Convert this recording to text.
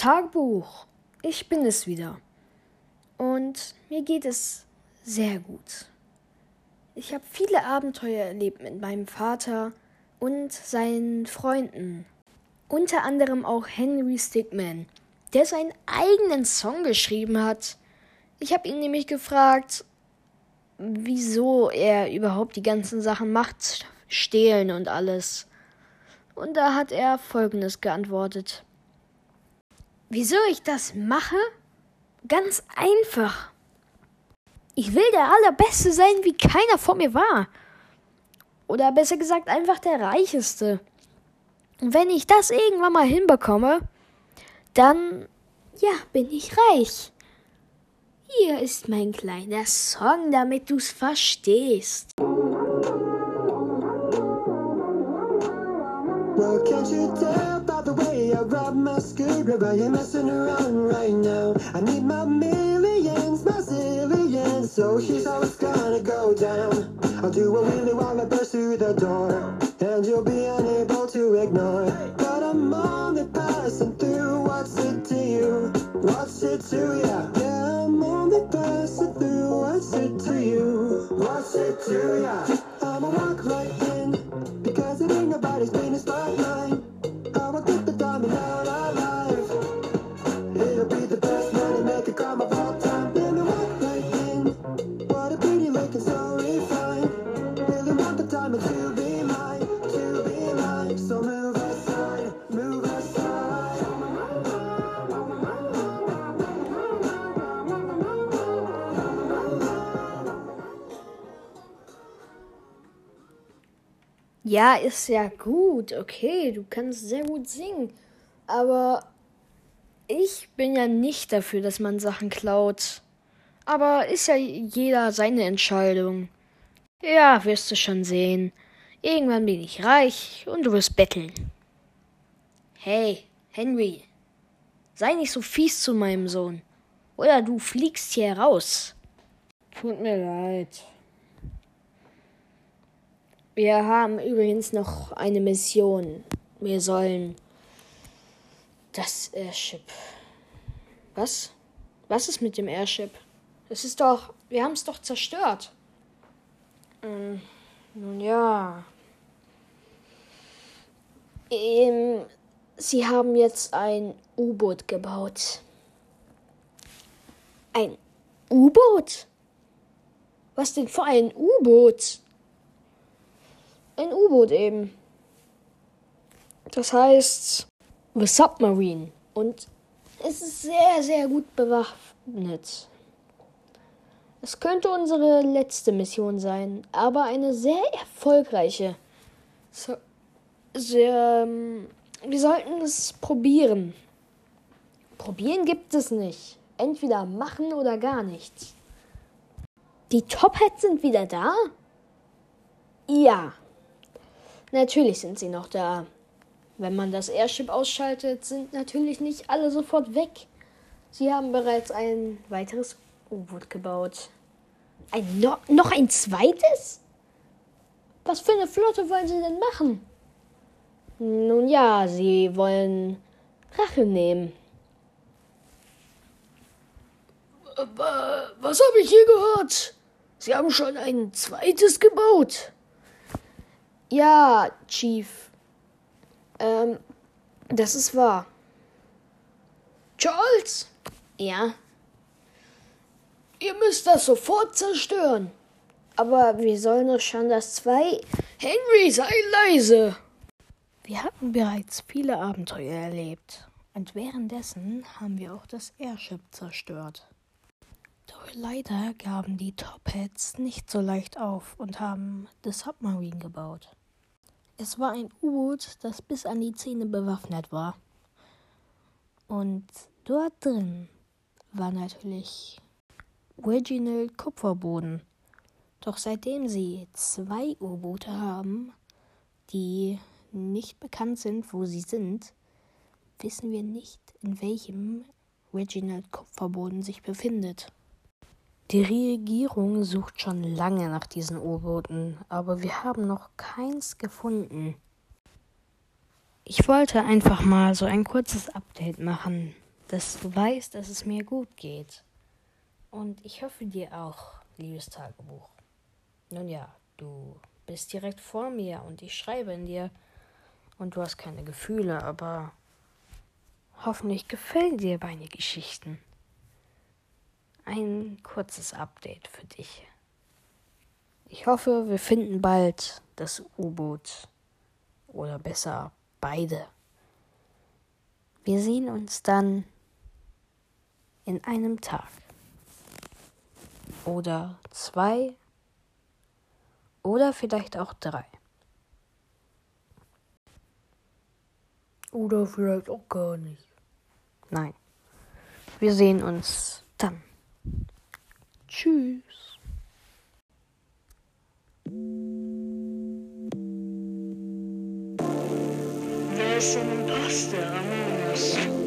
Tagebuch, ich bin es wieder. Und mir geht es sehr gut. Ich habe viele Abenteuer erlebt mit meinem Vater und seinen Freunden. Unter anderem auch Henry Stickman, der seinen eigenen Song geschrieben hat. Ich habe ihn nämlich gefragt, wieso er überhaupt die ganzen Sachen macht, stehlen und alles. Und da hat er Folgendes geantwortet. Wieso ich das mache? Ganz einfach. Ich will der Allerbeste sein, wie keiner vor mir war. Oder besser gesagt, einfach der Reicheste. Und wenn ich das irgendwann mal hinbekomme, dann, ja, bin ich reich. Hier ist mein kleiner Song, damit du's verstehst. Well, can't you tell by the way I rub my screwdriver? You're messing around right now. I need my millions, my zillions, so she's always gonna go down. I'll do a wheelie while I burst through the door, and you'll be unable to ignore. But I'm only passing through. What's it to you? What's it to ya? Yeah, I'm only passing through. What's it to you? What's it to ya? Ja, ist ja gut, okay, du kannst sehr gut singen. Aber ich bin ja nicht dafür, dass man Sachen klaut. Aber ist ja jeder seine Entscheidung. Ja, wirst du schon sehen. Irgendwann bin ich reich und du wirst betteln. Hey, Henry, sei nicht so fies zu meinem Sohn. Oder du fliegst hier raus. Tut mir leid. Wir haben übrigens noch eine Mission. Wir sollen das Airship. Was? Was ist mit dem Airship? Es ist doch. Wir haben es doch zerstört. Ähm, nun ja. Ähm, sie haben jetzt ein U-Boot gebaut. Ein U-Boot? Was denn für ein U-Boot? Ein U-Boot eben. Das heißt The Submarine. Und es ist sehr, sehr gut bewaffnet. Es könnte unsere letzte Mission sein, aber eine sehr erfolgreiche. So, sehr, ähm, wir sollten es probieren. Probieren gibt es nicht. Entweder machen oder gar nichts. Die Top Hats sind wieder da? Ja. Natürlich sind sie noch da. Wenn man das Airship ausschaltet, sind natürlich nicht alle sofort weg. Sie haben bereits ein weiteres U-Boot gebaut. Ein no noch ein zweites? Was für eine Flotte wollen sie denn machen? Nun ja, sie wollen Rache nehmen. Was habe ich hier gehört? Sie haben schon ein zweites gebaut. Ja, Chief. Ähm, das ist wahr. Charles? Ja. Ihr müsst das sofort zerstören. Aber wir sollen doch schon das zwei. Henry, sei leise! Wir hatten bereits viele Abenteuer erlebt. Und währenddessen haben wir auch das Airship zerstört. Doch leider gaben die Top Hats nicht so leicht auf und haben das Submarine gebaut. Es war ein U-Boot, das bis an die Zähne bewaffnet war. Und dort drin war natürlich Reginald Kupferboden. Doch seitdem sie zwei U-Boote haben, die nicht bekannt sind, wo sie sind, wissen wir nicht, in welchem Reginald Kupferboden sich befindet. Die Regierung sucht schon lange nach diesen U-Booten, aber wir haben noch keins gefunden. Ich wollte einfach mal so ein kurzes Update machen, dass du weißt, dass es mir gut geht. Und ich hoffe dir auch, liebes Tagebuch. Nun ja, du bist direkt vor mir und ich schreibe in dir und du hast keine Gefühle, aber hoffentlich gefällt dir meine Geschichten. Ein kurzes Update für dich. Ich hoffe, wir finden bald das U-Boot. Oder besser beide. Wir sehen uns dann in einem Tag. Oder zwei. Oder vielleicht auch drei. Oder vielleicht auch gar nicht. Nein. Wir sehen uns dann. Tschüss. Wer ist denn Imposter, Amonis?